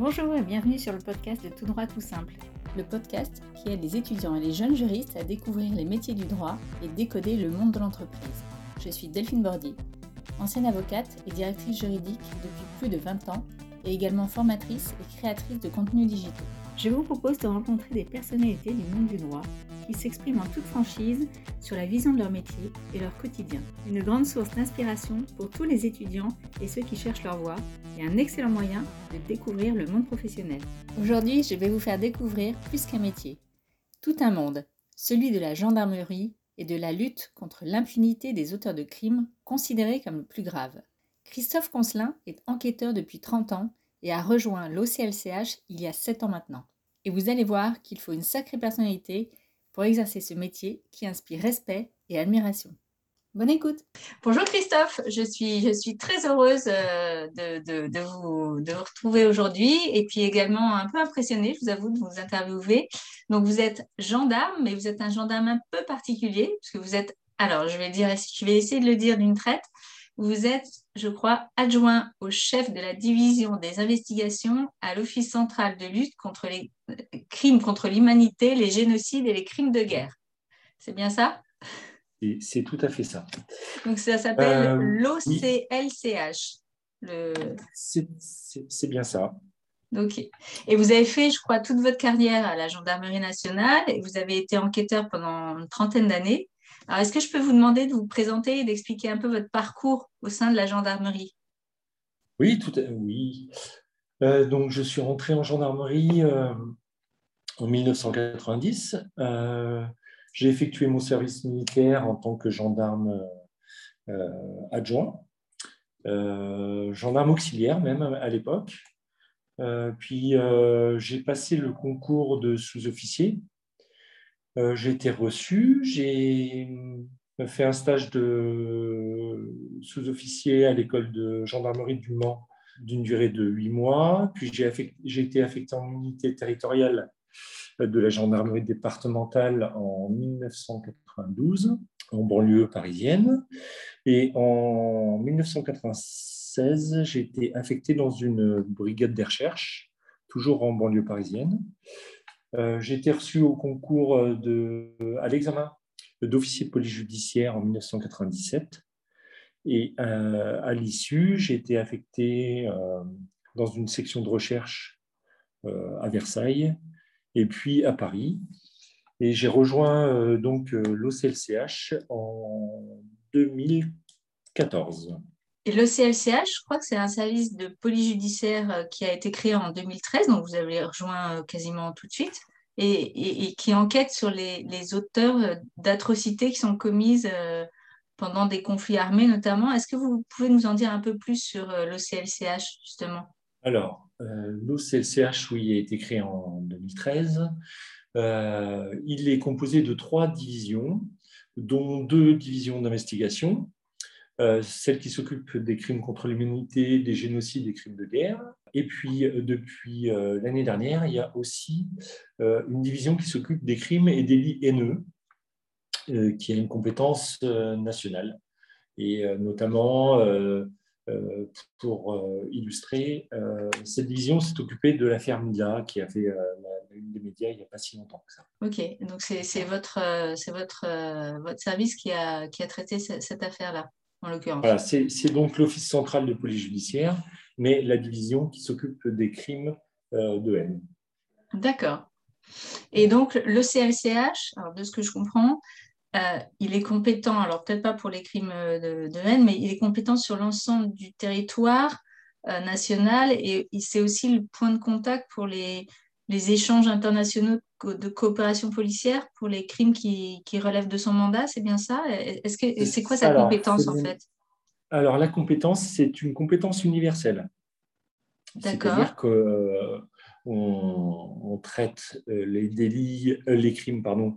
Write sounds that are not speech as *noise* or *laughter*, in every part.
Bonjour et bienvenue sur le podcast de Tout droit tout simple. Le podcast qui aide les étudiants et les jeunes juristes à découvrir les métiers du droit et décoder le monde de l'entreprise. Je suis Delphine Bordy, ancienne avocate et directrice juridique depuis plus de 20 ans et également formatrice et créatrice de contenus digitaux. Je vous propose de rencontrer des personnalités du monde du droit qui s'expriment en toute franchise sur la vision de leur métier et leur quotidien. Une grande source d'inspiration pour tous les étudiants et ceux qui cherchent leur voie un excellent moyen de découvrir le monde professionnel. Aujourd'hui, je vais vous faire découvrir plus qu'un métier, tout un monde, celui de la gendarmerie et de la lutte contre l'impunité des auteurs de crimes considérés comme le plus grave. Christophe Concelin est enquêteur depuis 30 ans et a rejoint l'OCLCH il y a 7 ans maintenant. Et vous allez voir qu'il faut une sacrée personnalité pour exercer ce métier qui inspire respect et admiration. Bonne écoute. Bonjour Christophe, je suis, je suis très heureuse euh, de, de, vous, de vous retrouver aujourd'hui et puis également un peu impressionnée, je vous avoue, de vous interviewer. Donc vous êtes gendarme, mais vous êtes un gendarme un peu particulier, parce que vous êtes, alors je vais, dire, je vais essayer de le dire d'une traite, vous êtes, je crois, adjoint au chef de la division des investigations à l'Office central de lutte contre les euh, crimes contre l'humanité, les génocides et les crimes de guerre. C'est bien ça? C'est tout à fait ça. Donc ça s'appelle euh, l'OCLCH. Le... C'est bien ça. Ok. Et vous avez fait, je crois, toute votre carrière à la Gendarmerie nationale et vous avez été enquêteur pendant une trentaine d'années. Alors, est-ce que je peux vous demander de vous présenter et d'expliquer un peu votre parcours au sein de la gendarmerie? Oui, tout à... oui. Euh, donc, je suis rentré en gendarmerie euh, en 1990. Euh, j'ai effectué mon service militaire en tant que gendarme adjoint, gendarme auxiliaire même à l'époque. puis j'ai passé le concours de sous-officier euh, j'ai été reçu, j'ai fait un stage de sous-officier à l'école de gendarmerie du Mans d'une durée de huit mois. Puis j'ai été affecté en unité territoriale de la gendarmerie départementale en 1992 en banlieue parisienne. Et en 1996, j'ai été affecté dans une brigade de recherche, toujours en banlieue parisienne. Euh, j'ai été reçu au concours euh, de, à l'examen d'officier de police judiciaire en 1997. Et euh, à l'issue, j'ai été affecté dans une section de recherche à Versailles et puis à Paris. Et j'ai rejoint donc l'OCLCH en 2014. Et l'OCLCH, je crois que c'est un service de police judiciaire euh, qui a été créé en 2013, donc vous avez rejoint euh, quasiment tout de suite, et, qui enquête sur les, auteurs euh, d'atrocités qui sont commises pendant des conflits armés notamment. Est-ce que vous pouvez nous en dire un peu plus sur l'OCLCH justement? Alors, l'OCLCH, oui, a été créé en 2013. il est composé de trois divisions, dont deux divisions d'investigation euh, celle qui s'occupe des crimes contre l'humanité, des génocides, des crimes de guerre. Et puis, euh, depuis euh, l'année dernière, il y a aussi une division qui s'occupe des crimes et délits haineux, qui a une compétence nationale. Et notamment, pour illustrer, cette division s'est occupée de l'affaire Mila, qui a fait la une des médias il n'y a pas si longtemps que ça. Ok, donc c'est votre, votre, votre service qui a, qui a traité cette affaire-là l'occurrence. c'est donc l'Office central de police judiciaire, mais la division qui s'occupe des crimes euh, de haine. D'accord. Et donc, le CLCH, alors de ce que je comprends, euh, il est compétent, alors peut-être pas pour les crimes de, haine, mais il est compétent sur l'ensemble du territoire euh, national et c'est aussi le point de contact pour les, les échanges internationaux de coopération policière pour les crimes qui, relèvent de son mandat, c'est bien ça? Est-ce que c'est quoi sa compétence en fait? Alors la compétence, c'est une compétence universelle. D'accord. C'est-à-dire qu'on euh, on traite euh, les délits, euh, les crimes pardon,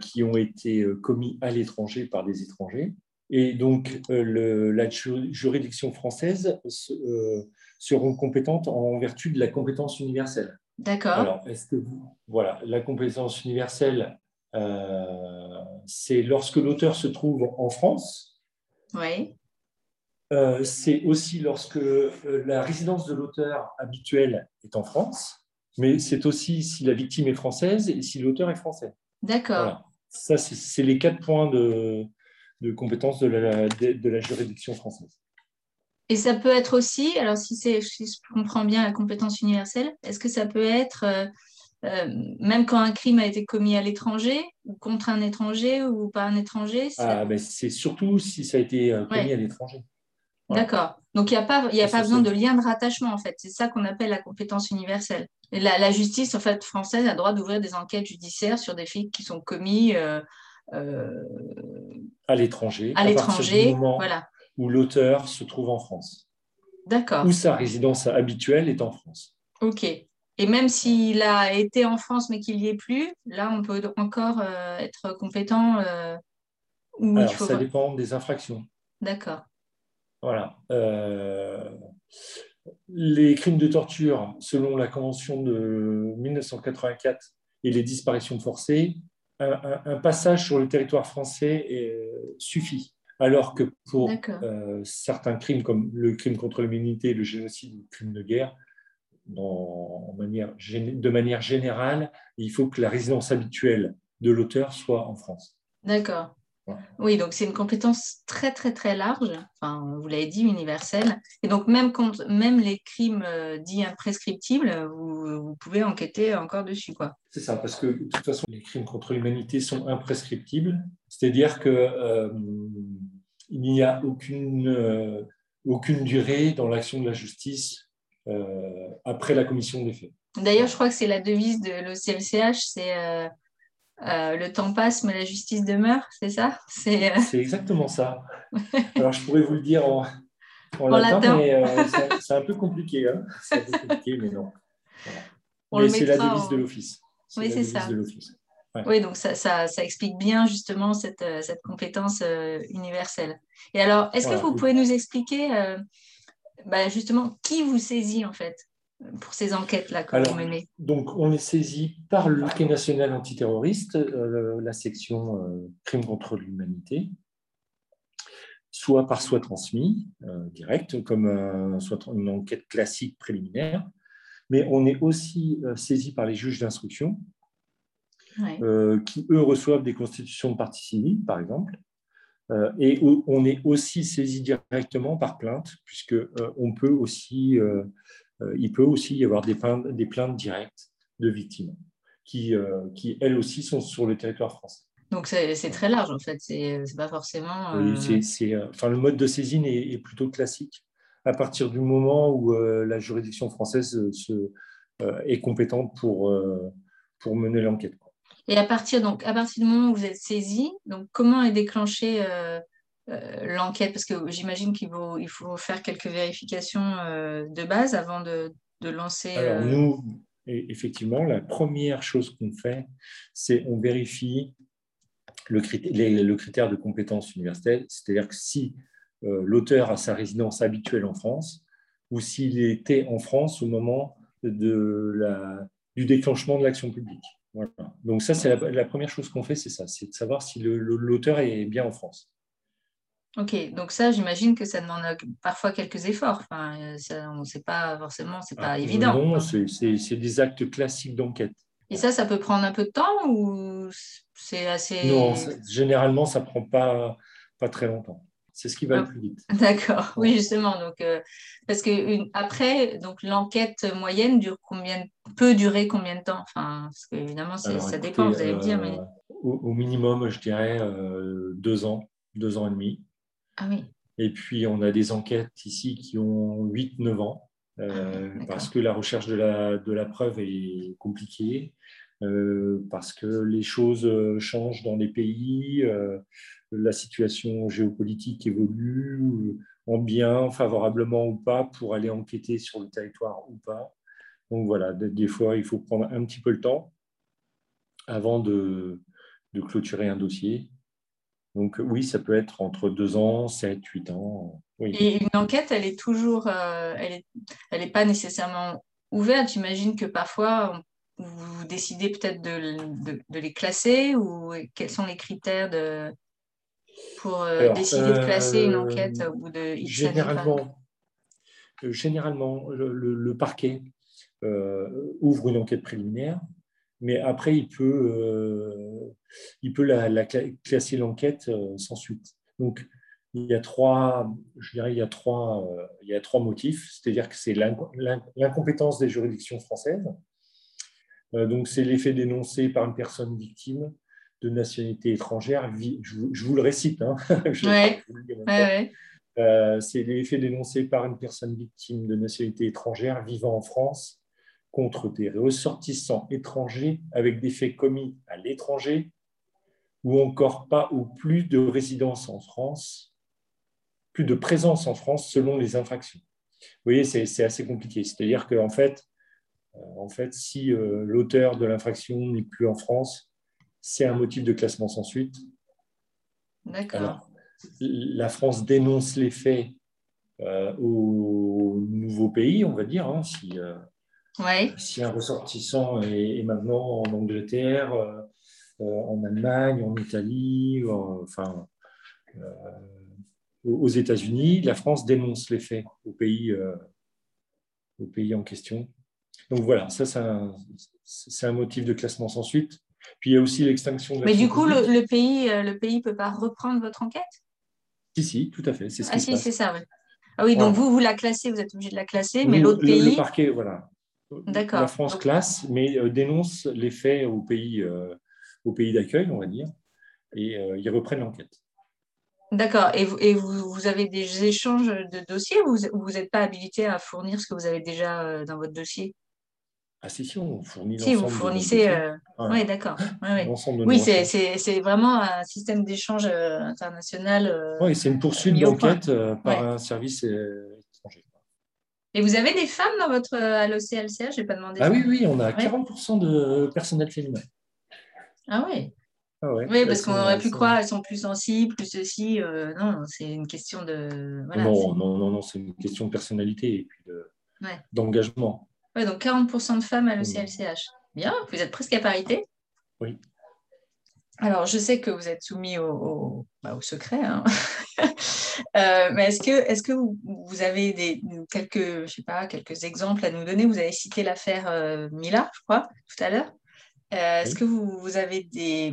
qui ont été commis à l'étranger par des étrangers. Et donc, le, la juridiction française seront compétentes en vertu de la compétence universelle. D'accord. Alors, est-ce que vous. Voilà, la compétence universelle, euh, c'est lorsque l'auteur se trouve en France. Oui. euh, c'est aussi lorsque euh, la résidence de l'auteur habituelle est en France, mais c'est aussi si la victime est française et si l'auteur est français. D'accord. Ça, c'est les quatre points de, de compétence de la, de, la, juridiction française. Et ça peut être aussi, alors si, si je comprends bien la compétence universelle, est-ce que ça peut être euh, même quand un crime a été commis à l'étranger, ou contre un étranger, ou par un étranger ah, ben, C'est surtout si ça a été commis à l'étranger. D'accord. Donc, il n'y a pas, y a pas besoin de lien de rattachement, en fait. C'est ça qu'on appelle la compétence universelle. La, justice, en fait, française a le droit d'ouvrir des enquêtes judiciaires sur des faits qui sont commis euh, euh, à l'étranger. À, l'étranger, voilà. Où l'auteur se trouve en France. D'accord. Où sa résidence habituelle est en France. OK. Et même s'il a été en France mais qu'il n'y est plus, là, on peut encore euh, être compétent. Alors, ça dépend des infractions. D'accord. Voilà. Euh, les crimes de torture, selon la Convention de 1984 et les disparitions forcées, un, passage sur le territoire français suffit. Alors que pour euh, certains crimes, comme le crime contre l'humanité, le génocide ou le crime de guerre, de manière générale, il faut que la résidence habituelle de l'auteur soit en France. D'accord. Oui, donc c'est une compétence très très très large, enfin, vous l'avez dit, universelle. Et donc même, même les crimes euh, dits imprescriptibles, vous, pouvez enquêter encore dessus. quoi. C'est ça, parce que de toute façon, les crimes contre l'humanité sont imprescriptibles, c'est-à-dire qu'il euh, n'y a aucune, euh, aucune durée dans l'action de la justice après la commission des faits. D'ailleurs, je crois que c'est la devise de l'OCLCH, c'est euh, le temps passe, mais la justice demeure, c'est ça? C'est euh, exactement ça. *laughs* Alors, je pourrais vous le dire en, latin, mais euh, *laughs* c'est un peu compliqué. Hein. c'est un peu compliqué, mais non. C'est la devise de l'Office. Oui, c'est ça. Oui, donc ça, ça, ça, explique bien justement cette, cette compétence universelle. Et alors, est-ce que vous pouvez nous expliquer bah, justement qui vous saisit en fait? Pour ces enquêtes-là que vous menez. Donc, on est saisi par le parquet national antiterroriste, euh, la section euh, crime contre l'humanité, soit par soi transmis, euh, direct, comme soit une enquête classique préliminaire, mais on est aussi saisi par les juges d'instruction, qui, eux, reçoivent des constitutions de partie civile, par exemple, et on est aussi saisi directement par plainte, puisque on peut aussi euh, il peut aussi y avoir des plaintes, des plaintes directes de victimes qui, euh, qui, elles aussi, sont sur le territoire français. Donc c'est très large en fait, c'est pas forcément. Oui, euh, c'est, enfin, le mode de saisine est, plutôt classique. À partir du moment où la juridiction française se, est compétente pour, pour mener l'enquête. Et à partir, donc, à partir du moment où vous êtes saisi, donc, comment est déclenchée euh, l'enquête Parce que j'imagine qu'il faut, il faut faire quelques vérifications euh, de base avant de, de lancer. Alors, euh, nous, effectivement, la première chose qu'on fait, c'est on vérifie le critère, le critère de compétence universelle, c'est-à-dire que si l'auteur a sa résidence habituelle en France ou s'il était en France au moment de la, du déclenchement de l'action publique. Voilà. Donc ça, c'est la, la, première chose qu'on fait, c'est ça, c'est de savoir si l'auteur est bien en France. Ok, donc ça, j'imagine que ça demande parfois quelques efforts. Enfin, ça, on sait pas forcément, c'est pas ah, évident. Non, c'est des actes classiques d'enquête. Et ça, ça peut prendre un peu de temps ou c'est assez. Non, généralement, ça prend pas, pas très longtemps. C'est ce qui va le plus vite. *laughs* D'accord, oui, justement. Donc, euh, parce que une, après, donc l'enquête moyenne dure combien, peut durer combien de temps? Enfin, parce que évidemment, ça dépend, vous allez me dire. Mais... Euh, au, minimum, je dirais euh, deux ans, deux ans et demi. Ah oui. Et puis, on a des enquêtes ici qui ont 8-9 ans, euh, ah, parce que la recherche de la, de la preuve est compliquée, euh, parce que les choses changent dans les pays, euh, la situation géopolitique évolue, en bien, favorablement ou pas, pour aller enquêter sur le territoire ou pas. Donc voilà, des fois, il faut prendre un petit peu le temps avant de, de clôturer un dossier. Donc oui, ça peut être entre deux ans, 7, 8 ans. Et une enquête, elle est toujours, euh, elle n'est elle est pas nécessairement ouverte. J'imagine que parfois, vous décidez peut-être de, de, les classer ou quels sont les critères de... pour euh, décider de classer une enquête au bout de X généralement, généralement, le, parquet ouvre une enquête préliminaire, mais après, il peut, il peut la, classer l'enquête sans suite. Donc, il y a trois, je dirais, il y a trois, il y a trois motifs. C'est-à-dire que c'est l'incompétence des juridictions françaises. Donc, c'est l'effet dénoncé par une personne victime de nationalité étrangère. Je vous, le récite. Hein. *laughs* c'est l'effet dénoncé par une personne victime de nationalité étrangère vivant en France contre des ressortissants étrangers avec des faits commis à l'étranger ou encore pas ou plus de résidence en France, plus de présence en France selon les infractions. Vous voyez, c'est assez compliqué. C'est-à-dire qu'en fait, euh, en fait, si euh, l'auteur de l'infraction n'est plus en France, c'est un motif de classement sans suite. D'accord. La France dénonce les faits euh, au nouveau pays, on va dire, hein, si, si, un ressortissant est, maintenant en Angleterre, en Allemagne, en Italie, enfin, aux États-Unis, la France dénonce les faits au pays, au pays en question. Donc voilà, ça, c'est un, motif de classement sans suite. Puis il y a aussi l'extinction de Mais du coup, le, pays ne le pays peut pas reprendre votre enquête? Si, si, tout à fait. Ce ah si, c'est ça, oui. Ah oui, donc vous, vous la classez, vous êtes obligé de la classer, mais l'autre pays... Le parquet, voilà. La France classe, mais euh, dénonce les faits au pays, euh, au pays d'accueil, on va dire, et euh, ils reprennent l'enquête. D'accord. Et, vous, et vous, vous, avez des échanges de dossiers ou vous n'êtes pas habilité à fournir ce que vous avez déjà dans votre dossier? Ah si, si, on fournit Si, vous fournissez... Euh, oui, d'accord. Oui, c'est vraiment un système d'échange international. Euh, oui, c'est une poursuite d'enquête par un service. Et vous avez des femmes dans votre à l'OCLCH Je n'ai pas demandé. Ah oui, oui, on a 40% de personnel féminin. Ah oui ah oui, parce qu'on aurait pu croire elles sont plus sensibles, plus ceci. non, c'est une question de. non, non, non, non, c'est une question de personnalité et puis d'engagement donc 40% de femmes à l'ECLCH. Bien, vous êtes presque à parité. Oui. Alors, je sais que vous êtes soumis au, bah, secret, hein. *laughs* euh, mais est-ce que, est que vous, avez des, quelques, je sais pas, quelques exemples à nous donner? Vous avez cité l'affaire euh, Mila, je crois, tout à l'heure. Euh, est-ce que vous, avez des,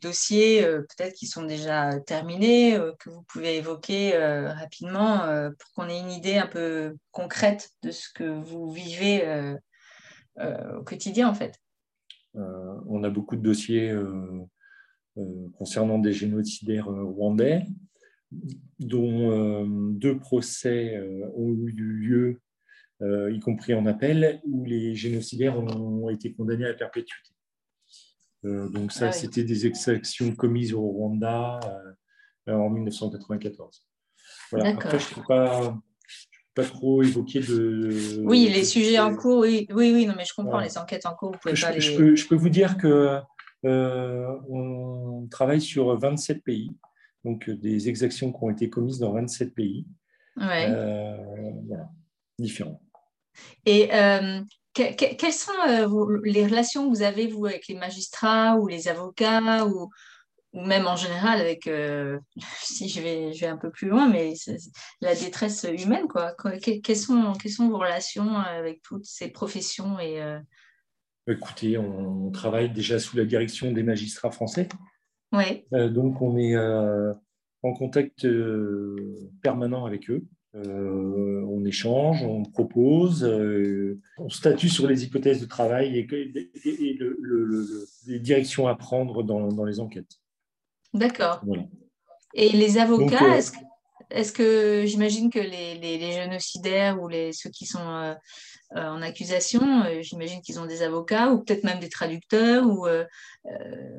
dossiers peut-être qui sont déjà terminés, que vous pouvez évoquer rapidement pour qu'on ait une idée un peu concrète de ce que vous vivez au quotidien en fait? On a beaucoup de dossiers concernant des génocidaires rwandais, dont deux procès ont eu lieu, y compris en appel, où les génocidaires ont été condamnés à perpétuité. Euh, donc ça, ah c'était des exactions commises au Rwanda euh, en 1994. Voilà. Après, je ne peux pas, pas trop évoquer de. Oui, les sujets en cours, oui, oui, oui, non, mais je comprends les enquêtes en cours. Vous pouvez je, pas les... je, peux, je, peux, vous dire que euh, on travaille sur 27 pays, donc des exactions qui ont été commises dans 27 pays, ouais. voilà, différents. Et quelles sont euh, les relations que vous avez, vous, avec les magistrats ou les avocats ou, ou même en général avec, euh, *laughs* si je vais, je vais un peu plus loin, mais la détresse humaine, quoi. quelles, sont, quelles sont vos relations avec toutes ces professions et, euh? Écoutez, on, travaille déjà sous la direction des magistrats français. Oui. donc, on est en contact permanent avec eux. Euh, on échange, on propose, euh, on statue sur les hypothèses de travail et, les directions à prendre dans, les enquêtes. D'accord. Et les avocats, euh, est-ce que, j'imagine que les, génocidaires ou les, ceux qui sont euh, en accusation. Euh, j'imagine qu'ils ont des avocats ou peut-être même des traducteurs. Ou euh,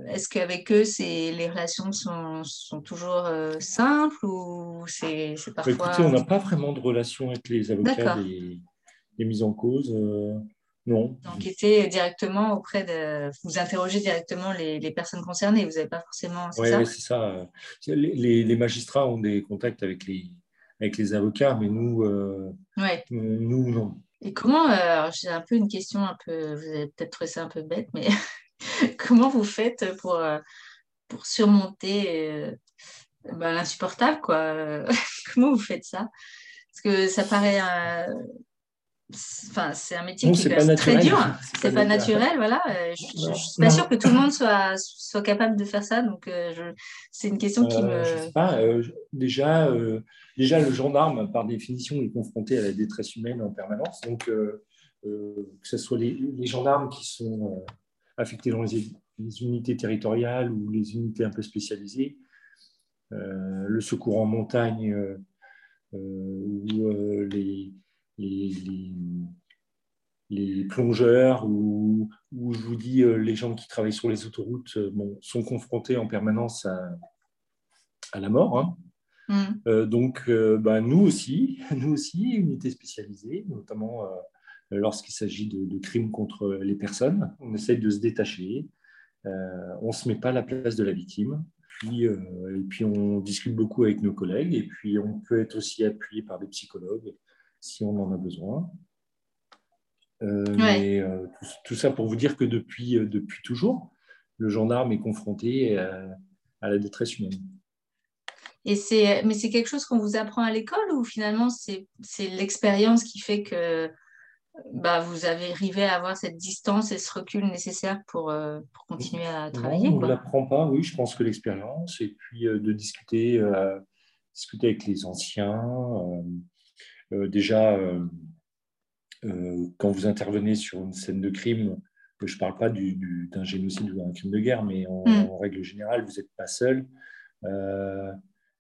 est-ce qu'avec eux, les relations sont, toujours simples ou c'est bah, parfois. Écoutez, on n'a pas vraiment de relation avec les avocats des, mises en cause. Non. Enquêter directement auprès de. Vous interrogez directement les, personnes concernées, vous n'avez pas forcément. Oui, c'est ça. Les, magistrats ont des contacts avec les, avec les avocats, mais nous, nous non. Et comment, euh, j'ai un peu une question, un peu, vous avez peut-être trouvé ça un peu bête, mais *laughs* comment vous faites pour, euh, pour surmonter bah, l'insupportable, quoi. *laughs* Comment vous faites ça? Parce que ça paraît. Enfin, c'est un métier qui est, très dur. C'est pas, pas, naturel, voilà. Euh, je ne suis pas sûre que tout le monde soit, soit capable de faire ça. Donc, euh, c'est une question qui me. Je sais pas. déjà, déjà, le gendarme, par définition, est confronté à la détresse humaine en permanence. Donc, que ce soit les, les, gendarmes qui sont affectés dans les, les, unités territoriales ou les unités un peu spécialisées, euh, le secours en montagne euh, euh, ou les, les, plongeurs ou, je vous dis les gens qui travaillent sur les autoroutes sont confrontés en permanence à, à la mort. Hein. Mm. donc, bah, nous aussi, *laughs* nous aussi, unité spécialisée, notamment lorsqu'il s'agit de, de, crimes contre les personnes. On essaye de se détacher. on ne se met pas à la place de la victime. Euh, et puis on discute beaucoup avec nos collègues et puis on peut être aussi appuyé par des psychologues si on en a besoin. Euh, mais euh, tout, ça pour vous dire que depuis, depuis toujours, le gendarme est confronté à, la détresse humaine. Et c'est, mais c'est quelque chose qu'on vous apprend à l'école ou finalement c'est, c'est l'expérience qui fait que bah, vous avez arrivé à avoir cette distance et ce recul nécessaire pour, euh, pour continuer à travailler On ne l'apprend pas, oui, je pense que l'expérience, et puis euh, de discuter, euh, discuter avec les anciens. Déjà, quand vous intervenez sur une scène de crime, je ne parle pas du, d'un génocide ou d'un crime de guerre, mais en, hmm. règle générale, vous n'êtes pas seul. on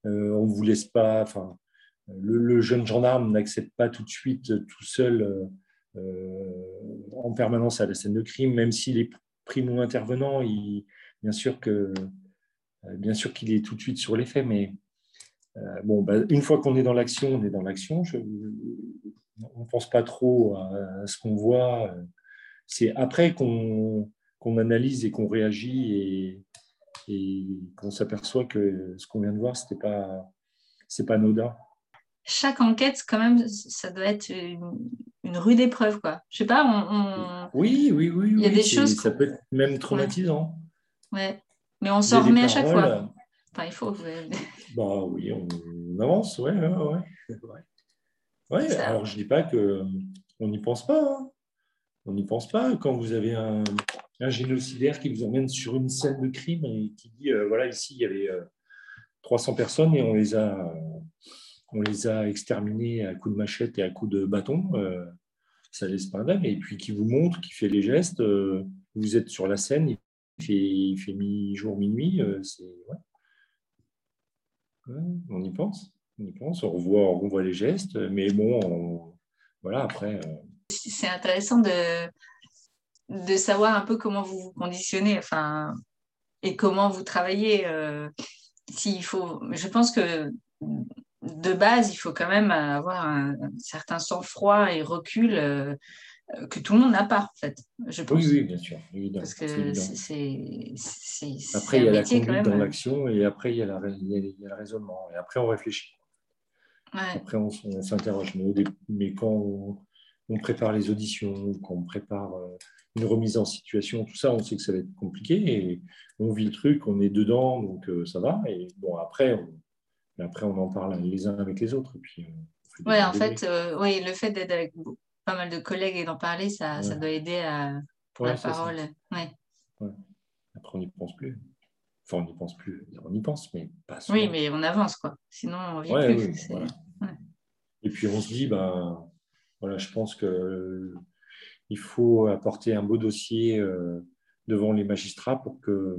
ne vous laisse pas. Enfin, le, le, jeune gendarme n'accepte pas tout de suite tout seul euh, en permanence à la scène de crime, même s'il est primo-intervenant, bien sûr que euh, bien sûr qu'il est tout de suite sur les faits, mais euh, bon, bah, une fois qu'on est dans l'action, on est dans l'action. On ne pense pas trop à, ce qu'on voit. C'est après qu'on analyse et qu'on réagit et, et qu'on s'aperçoit que ce qu'on vient de voir, ce n'est pas, pas anodin chaque enquête, quand même, ça doit être une, rude épreuve, quoi. Je sais pas, on, Oui, oui, oui. Il y a des choses... Ça peut être même traumatisant. Ouais. Mais on s'en remet à chaque fois. Enfin, il faut... *laughs* bah oui, on, avance, ouais, ouais, ouais. ouais. alors je dis pas qu'on n'y pense pas. Hein. On n'y pense pas quand vous avez un, un, génocidaire qui vous emmène sur une scène de crime et qui dit, euh, voilà, ici, il y avait 300 euh, personnes et on les a on les a exterminés à coups de machette et à coups de bâton. Euh, ça laisse pas un Et puis qui vous montre, qui fait les gestes. Euh, vous êtes sur la scène, il fait, il fait mi-jour, minuit. Euh, on y pense. On y pense. On revoit, on les gestes. Mais bon, voilà, après. C'est intéressant de, savoir un peu comment vous vous conditionnez et comment vous travaillez. s'il faut, je pense que de base, il faut quand même avoir un, certain sang-froid et recul euh, que tout le monde n'a pas, en fait. Je pense. Oui, oui, bien sûr. Parce que c'est. Après, il y a la conduite dans euh, l'action et après, il y, a le raisonnement. Et après, on réfléchit. Après, on, s'interroge. Mais, quand on, prépare les auditions, quand on prépare euh, une remise en situation, tout ça, on sait que ça va être compliqué et on vit le truc, on est dedans, donc ça va. Et bon, après, on après, on en parle les uns avec les autres. Et puis, ouais, en fait, euh, oui, le fait d'être avec pas mal de collègues et d'en parler, ça, ça doit aider à, pour la parole. Ouais. Après, on n'y pense plus. Enfin, on n'y pense plus. On y pense, mais pas Oui, mais on avance, quoi. Sinon, on vit plus. *laughs* Et puis, on se dit, ben, voilà, je pense que il faut apporter un beau dossier euh, devant les magistrats pour que,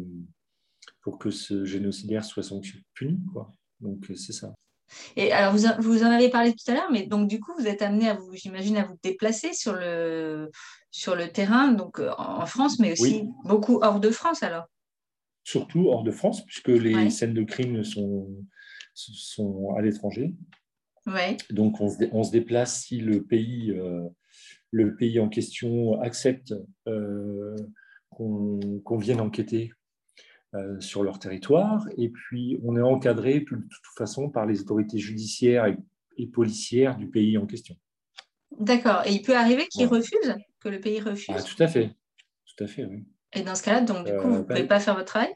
pour que ce génocidaire soit sanctionné, puni. Quoi. Donc, euh, c'est ça. Et alors, vous, vous, en avez parlé tout à l'heure, mais donc du coup, vous êtes amené à vous, j'imagine, à vous déplacer sur le, sur le terrain, donc euh, en France, mais aussi beaucoup hors de France alors? Surtout hors de France, puisque les scènes de crime sont, sont à l'étranger. Ouais. Donc, on se, on se, déplace si le pays, euh, le pays en question accepte qu'on vienne enquêter euh, sur leur territoire. Et puis, on est encadré de toute façon par les autorités judiciaires et, policières du pays en question. D'accord. Et il peut arriver qu'ils refusent, que le pays refuse ah, Tout à fait. Tout à fait, oui. Et dans ce cas-là, donc, du coup, vous ne euh, pouvez bah, pas faire votre travail?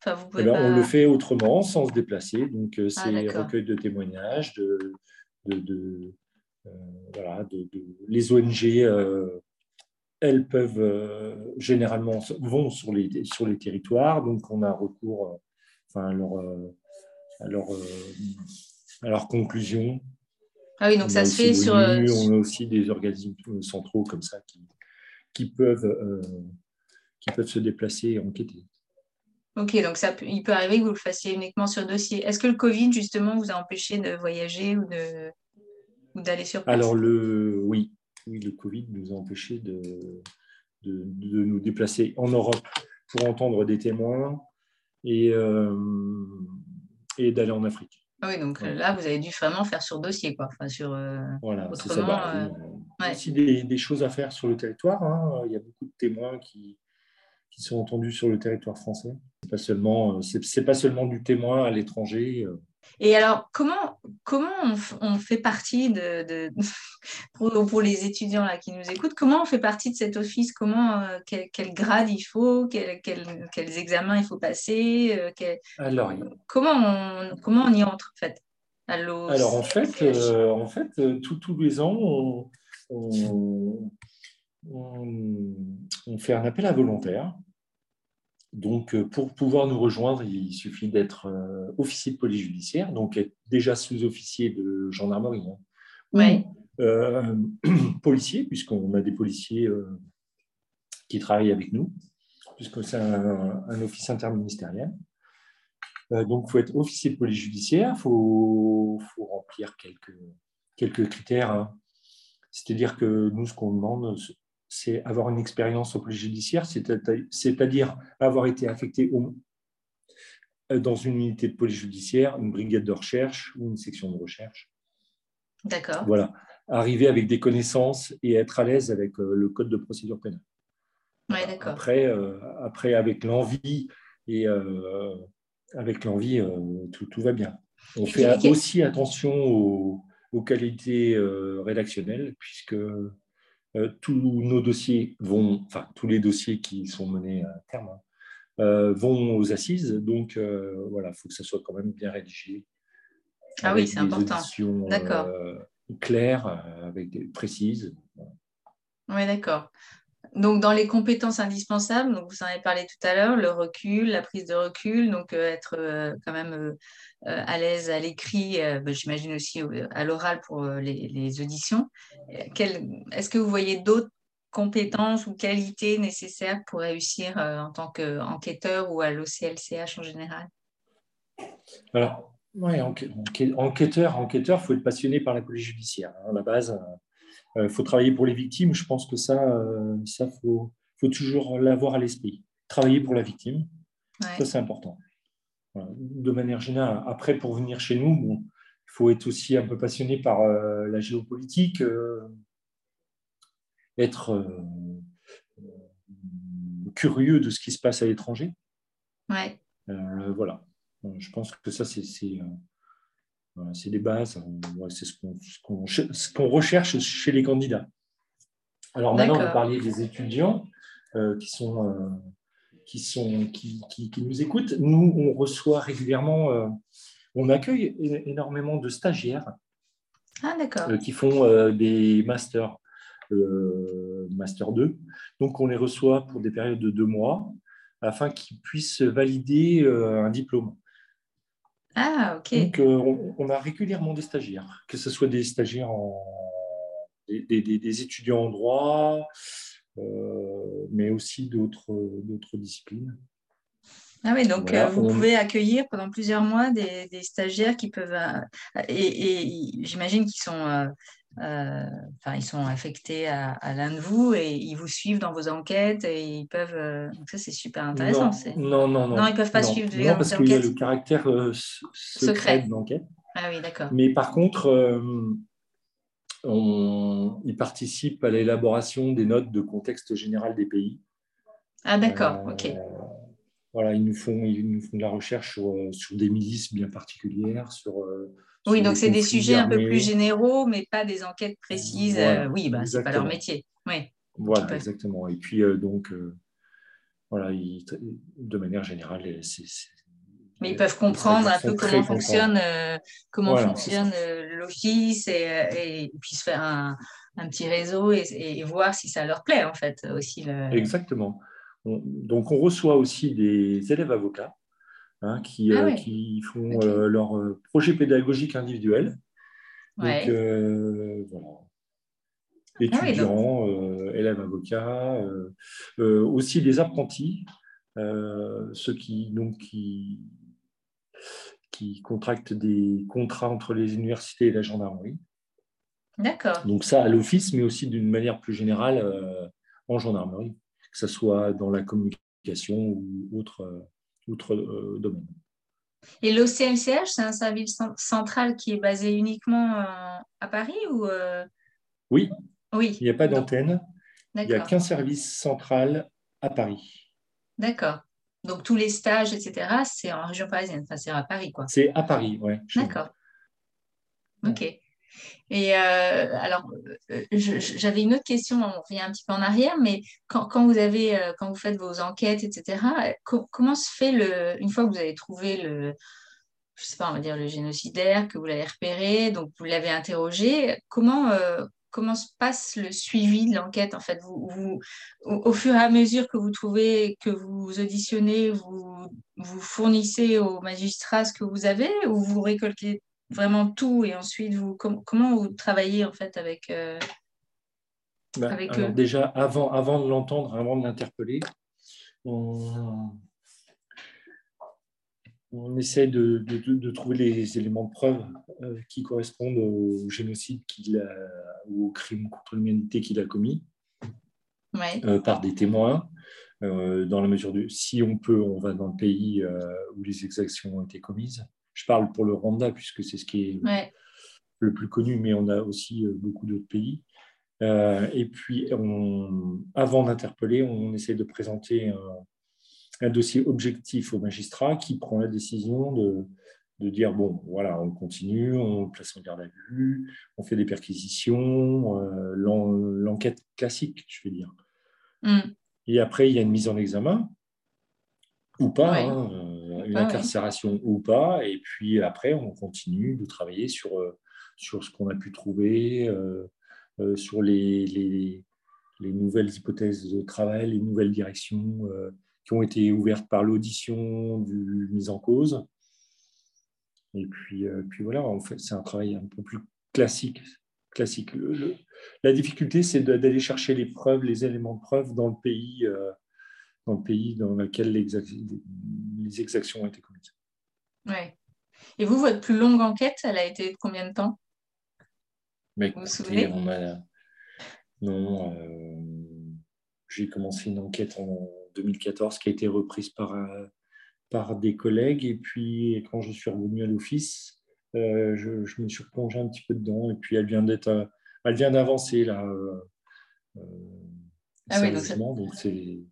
Enfin, vous Eh ben, pas... On le fait autrement, sans se déplacer. Donc, euh, Ah, c'est recueil de témoignages, de, de, de, euh, voilà, de, les ONG, euh, elles peuvent euh, généralement vont sur les, sur les territoires. Donc, on a recours euh, enfin, à leur, euh, à leur, euh, à conclusions. Ah oui, donc On ça se fait sur... on a aussi des organismes centraux comme ça qui, qui, peuvent, qui peuvent se déplacer et enquêter. Ok, donc ça il peut arriver que vous le fassiez uniquement sur dossier. Est-ce que le Covid, justement, vous a empêché de voyager ou de ou d'aller sur place? Alors, le, oui, oui, le Covid nous a empêchés de, de, de nous déplacer en Europe pour entendre des témoins et, euh, et d'aller en Afrique. Ah oui, donc Ouais. là, vous avez dû vraiment faire sur dossier, quoi. Enfin, sur, euh, Voilà, c'est ça. Autrement, Bah, euh, a aussi des, des choses à faire sur le territoire. hein. Il y a beaucoup de témoins qui, qui sont entendus sur le territoire français. Pas seulement, euh, c'est, c'est pas seulement du témoin à l'étranger. Euh. Et alors, comment, comment on, fait partie de, de- *laughs* pour, pour les étudiants là, qui nous écoutent, comment on fait partie de cet office? Comment, euh, quel, quel grade il faut? Quel- quel- Quels examens il faut passer? Euh, Alors, il- comment, on, comment on y entre, en fait? Alors en fait, euh, en fait euh, tous- tous les ans, on, on- on- on fait un appel à volontaires. Donc euh, pour pouvoir nous rejoindre, il suffit d'être euh, officier de police judiciaire, donc être déjà sous-officier de gendarmerie, hein, Ouais. euh, *clears throat* policier, puisqu'on a des policiers euh, qui travaillent avec nous, puisque c'est un, un office interministériel. Donc, il faut être officier de police judiciaire, il faut, faut remplir quelques, quelques critères. hein. C'est-à-dire que nous, ce qu'on demande, c'est avoir une expérience au police judiciaire, c'est- c'est-à-dire avoir été affecté au- euh, dans une unité de police judiciaire, une brigade de recherche ou une section de recherche. D'accord. Voilà. Arriver avec des connaissances et être à l'aise avec euh, le code de procédure pénale. Ouais, d'accord. Après, euh, après, avec l'envie et euh, avec l'envie, euh, tout, tout va bien. On fait aussi attention aux, aux qualités rédactionnelles, puisque tous nos dossiers vont, enfin tous les dossiers qui sont menés à terme, hein, euh, vont aux assises. Donc euh, voilà, il faut que ça soit quand même bien rédigé. Ah oui, c'est important. D'accord. euh, claires, euh, avec des précises. Oui, d'accord. Donc, dans les compétences indispensables, donc vous en avez parlé tout à l'heure, le recul, la prise de recul, donc euh, être euh, quand même euh, à l'aise à l'écrit, ben, j'imagine aussi à l'oral pour les, auditions. Est-ce que vous voyez d'autres compétences ou qualités nécessaires pour réussir en tant qu'enquêteur ou à l'OCLCH en général? Alors, ouais, enquê- enquê- enquêteur, enquêteur, faut être passionné par la police judiciaire. hein, la base, il faut travailler pour les victimes. Je pense que ça, euh, ça faut, faut toujours l'avoir à l'esprit. Travailler pour la victime, Ouais. ça c'est important. Voilà. De manière générale. Après, pour venir chez nous, bon, il faut être aussi un peu passionné par euh, la géopolitique, euh, être euh, euh, curieux de ce qui se passe à l'étranger. Ouais. Euh, voilà. Euh, Je pense que ça, c'est euh, voilà, c'est des bases. Ouais, c'est ce qu'on ce ce recherche chez les candidats. Alors maintenant, vous parliez des étudiants euh, qui, sont, euh, qui, sont, qui, qui- qui nous écoutent. Nous, on reçoit régulièrement, euh, on accueille énormément de stagiaires Ah, qui font des masters, master 2. Donc, on les reçoit pour des périodes de deux mois afin qu'ils puissent valider un diplôme. Ah, ok. Donc, euh, on, on a régulièrement des stagiaires, que ce soit des stagiaires en des, des- des- des étudiants en droit, euh, mais aussi d'autres disciplines. Ah oui, donc Voilà, euh, vous on- pouvez accueillir pendant plusieurs mois des, des stagiaires qui peuvent euh, et, et j'imagine qu'ils sont euh, enfin ils sont affectés à, à l'un de vous et ils vous suivent dans vos enquêtes et ils peuvent euh, donc ça c'est super intéressant. Non, non, non, non. Non, ils peuvent pas Non. suivre des- Non, parce qu'il y a enquêtes. le caractère euh, secret de l'enquête. Ah oui, d'accord. Mais par contre, euh, on, ils participent à l'élaboration des notes de contexte général des pays. Ah d'accord, Euh, ok. Voilà, ils nous font, ils nous font de la recherche sur, euh, sur des milices bien particulières, sur. Oui, donc c'est des sujets un peu plus généraux, mais pas des enquêtes précises. Voilà, euh, oui, bah, c'est pas leur métier. Oui. Voilà, Ouais. exactement. Et puis, euh, donc, euh, voilà, de manière générale, c'est mais ils peuvent comprendre un peu comment fonctionne, comment fonctionne l'office et, et, puis se faire un, un petit réseau et, voir si ça leur plaît en fait aussi. Exactement. donc on reçoit aussi des élèves avocats hein, qui, ah qui, font leur projet pédagogique individuel. Donc voilà, ah étudiants, euh, élèves avocats, euh, euh, aussi des apprentis, ceux qui, donc, qui, qui contractent des contrats entre les universités et la gendarmerie. D'accord. Donc ça à l'office, mais aussi d'une manière plus générale en gendarmerie, que ce soit dans la communication ou autre, autre domaine. Et l'OCLCH, c'est un service central qui est basé uniquement à Paris ou Oui, il n'y a pas d'antenne. Il n'y a qu'un service central à Paris. D'accord. Donc tous les stages, etc., c'est en région parisienne, enfin, c'est à Paris, quoi. C'est à Paris, oui. D'accord. Ok. Et euh, alors, euh, j'avais une autre question, on revient un petit peu en arrière, mais quand, vous, avez, euh, quand vous faites vos enquêtes, etc., comment se fait, le, une fois que vous avez trouvé le, je sais pas, on va dire le génocidaire, que vous l'avez repéré, donc vous l'avez interrogé, comment, comment se passe le suivi de l'enquête En fait, au, fur et à mesure que vous trouvez, que vous auditionnez, vous, vous fournissez aux magistrats ce que vous avez, ou vous récoltez vraiment tout et ensuite vous comment vous travaillez en fait avec, euh, avec eux? Déjà, avant, avant de l'entendre, avant de l'interpeller, on, on essaie de, trouver les éléments de preuve euh, qui correspondent au génocide qu'il a, ou au crime contre l'humanité qu'il a commis euh, par des témoins. Dans la mesure de si on peut, on va dans le pays où les exactions ont été commises. Je parle pour le Rwanda puisque c'est ce qui est le plus connu, mais on a aussi beaucoup d'autres pays. et puis, avant d'interpeller, on essaie de présenter un, un dossier objectif au magistrat qui prend la décision de, de dire bon, voilà, on continue, on place en garde à vue, on fait des perquisitions, euh, l'enquête classique, je vais dire. Mm. Et après, il y a une mise en examen ou pas, hein, euh, une incarcération ou pas, et puis après, on continue de travailler sur, euh, sur ce qu'on a pu trouver, sur les, les, les, nouvelles hypothèses de travail, les nouvelles directions qui ont été ouvertes par l'audition du mise en cause. Et puis, euh, puis voilà, en fait, c'est un travail un peu plus classique. classique. la difficulté, c'est d'aller chercher les preuves, les éléments de preuve dans le pays, euh, dans, le pays dans lequel les, exactions ont été commises. Ouais. Et vous, votre plus longue enquête, elle a été de combien de temps? Mais, Vous vous souvenez? Non, euh, j'ai commencé une enquête en 2014 qui a été reprise par, euh, par des collègues. Et puis, quand je suis revenu à l'office, euh, je, je, me suis replongé un petit peu dedans. Et puis, elle vient d'être, elle vient d'avancer là. ah oui, donc, donc c'est,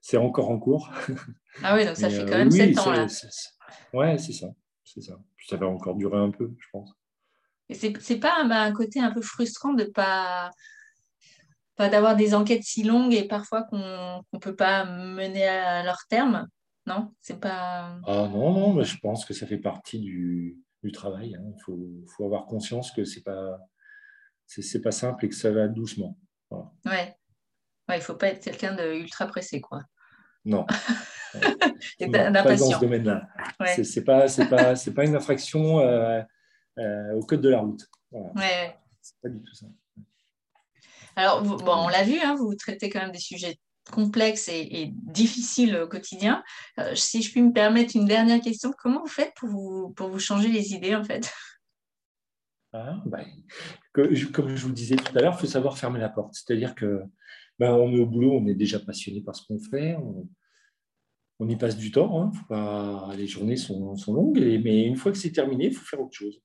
c'est encore en cours. *laughs* Ah oui, donc ça fait quand même 7 ans là. ouais, c'est ça, c'est ça. ça va encore durer un peu, je pense. Et c'est, pas un, un, côté un peu frustrant de pas d'avoir des enquêtes si longues et parfois qu'on ne peut pas mener à leur terme. Non, c'est pas. Ah non, non, mais je pense que ça fait partie du, du travail. Hein. Il faut, faut, avoir conscience que c'est pas c'est pas simple et que ça va doucement. Ouais. Ouais. Il ne faut pas être quelqu'un de ultra pressé, quoi. Non. *laughs* et pas dans ce domaine-là. Ouais. C'est pas, pas, pas une infraction euh, euh, au code de la route. Voilà. Ouais. C'est pas du tout ça. Alors, bon, on l'a vu, hein, vous traitez quand même des sujets complexes et, difficiles au quotidien. Euh, si je puis me permettre une dernière question, comment vous faites pour vous, pour vous changer les idées, en fait? Ah, bah, Comme je vous disais tout à l'heure, il faut savoir fermer la porte. C'est-à-dire que ben, on est au boulot, on est déjà passionné par ce qu'on fait, on, y passe du temps. Hein, les journées sont, longues, mais une fois que c'est terminé, il faut faire autre chose.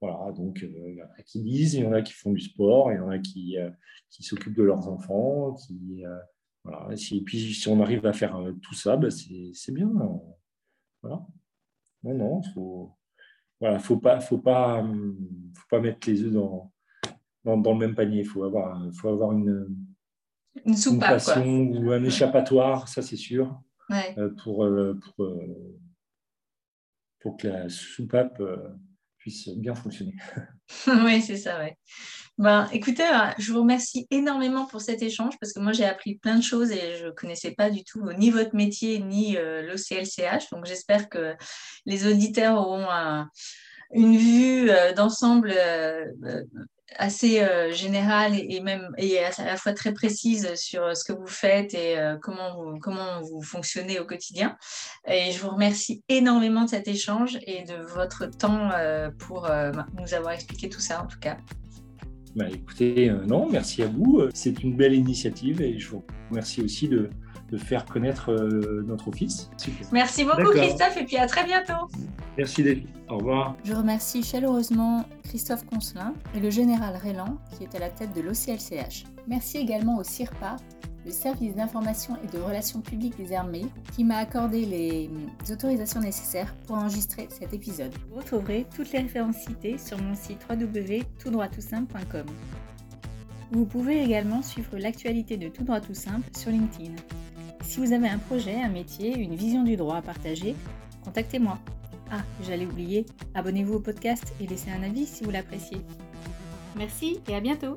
Voilà, donc euh, il y en a qui lisent, il y en a qui font du sport, il y en a qui, euh, qui s'occupent de leurs enfants. Qui, euh, voilà. et puis si on arrive à faire tout ça, ben, c'est bien. Voilà. Non, non, faut, voilà, faut pas, faut pas, faut pas mettre les œufs dans, dans, le même panier. Faut avoir, faut avoir une, une soupape, ou un échappatoire, ça c'est sûr, euh, pour, euh, pour, pour, que la soupape puisse bien fonctionner. *laughs* *laughs* oui, c'est ça, ouais. Ben, écoutez, je vous remercie énormément pour cet échange parce que moi j'ai appris plein de choses et je ne connaissais pas du tout ni votre métier ni l'OCLCH. Donc j'espère que les auditeurs auront une vue d'ensemble assez euh, générale et, même et à, la fois très précise sur euh, ce que vous faites et euh, comment, vous, comment vous fonctionnez au quotidien. Et je vous remercie énormément de cet échange et de votre temps pour nous avoir expliqué tout ça en tout cas. Bah, écoutez, non, merci à vous. C'est une belle initiative et je vous remercie aussi de, de faire connaître euh, notre office. Merci beaucoup Christophe et puis à très bientôt. Merci David. Au revoir. Je remercie chaleureusement Christophe Concelin et le général Rélan qui est à la tête de l'OCLCH. Merci également au CIRPA, le service d'information et de relations publiques des armées, qui m'a accordé les autorisations nécessaires pour enregistrer cet épisode. Vous retrouverez toutes les références citées sur mon site www.toutdroittoutsimple.com. Vous pouvez également suivre l'actualité de Tout droit tout simple sur LinkedIn. Si vous avez un projet, un métier, une vision du droit à partager, contactez-moi. Ah, j'allais oublier, abonnez-vous au podcast et laissez un avis si vous l'appréciez. Merci et à bientôt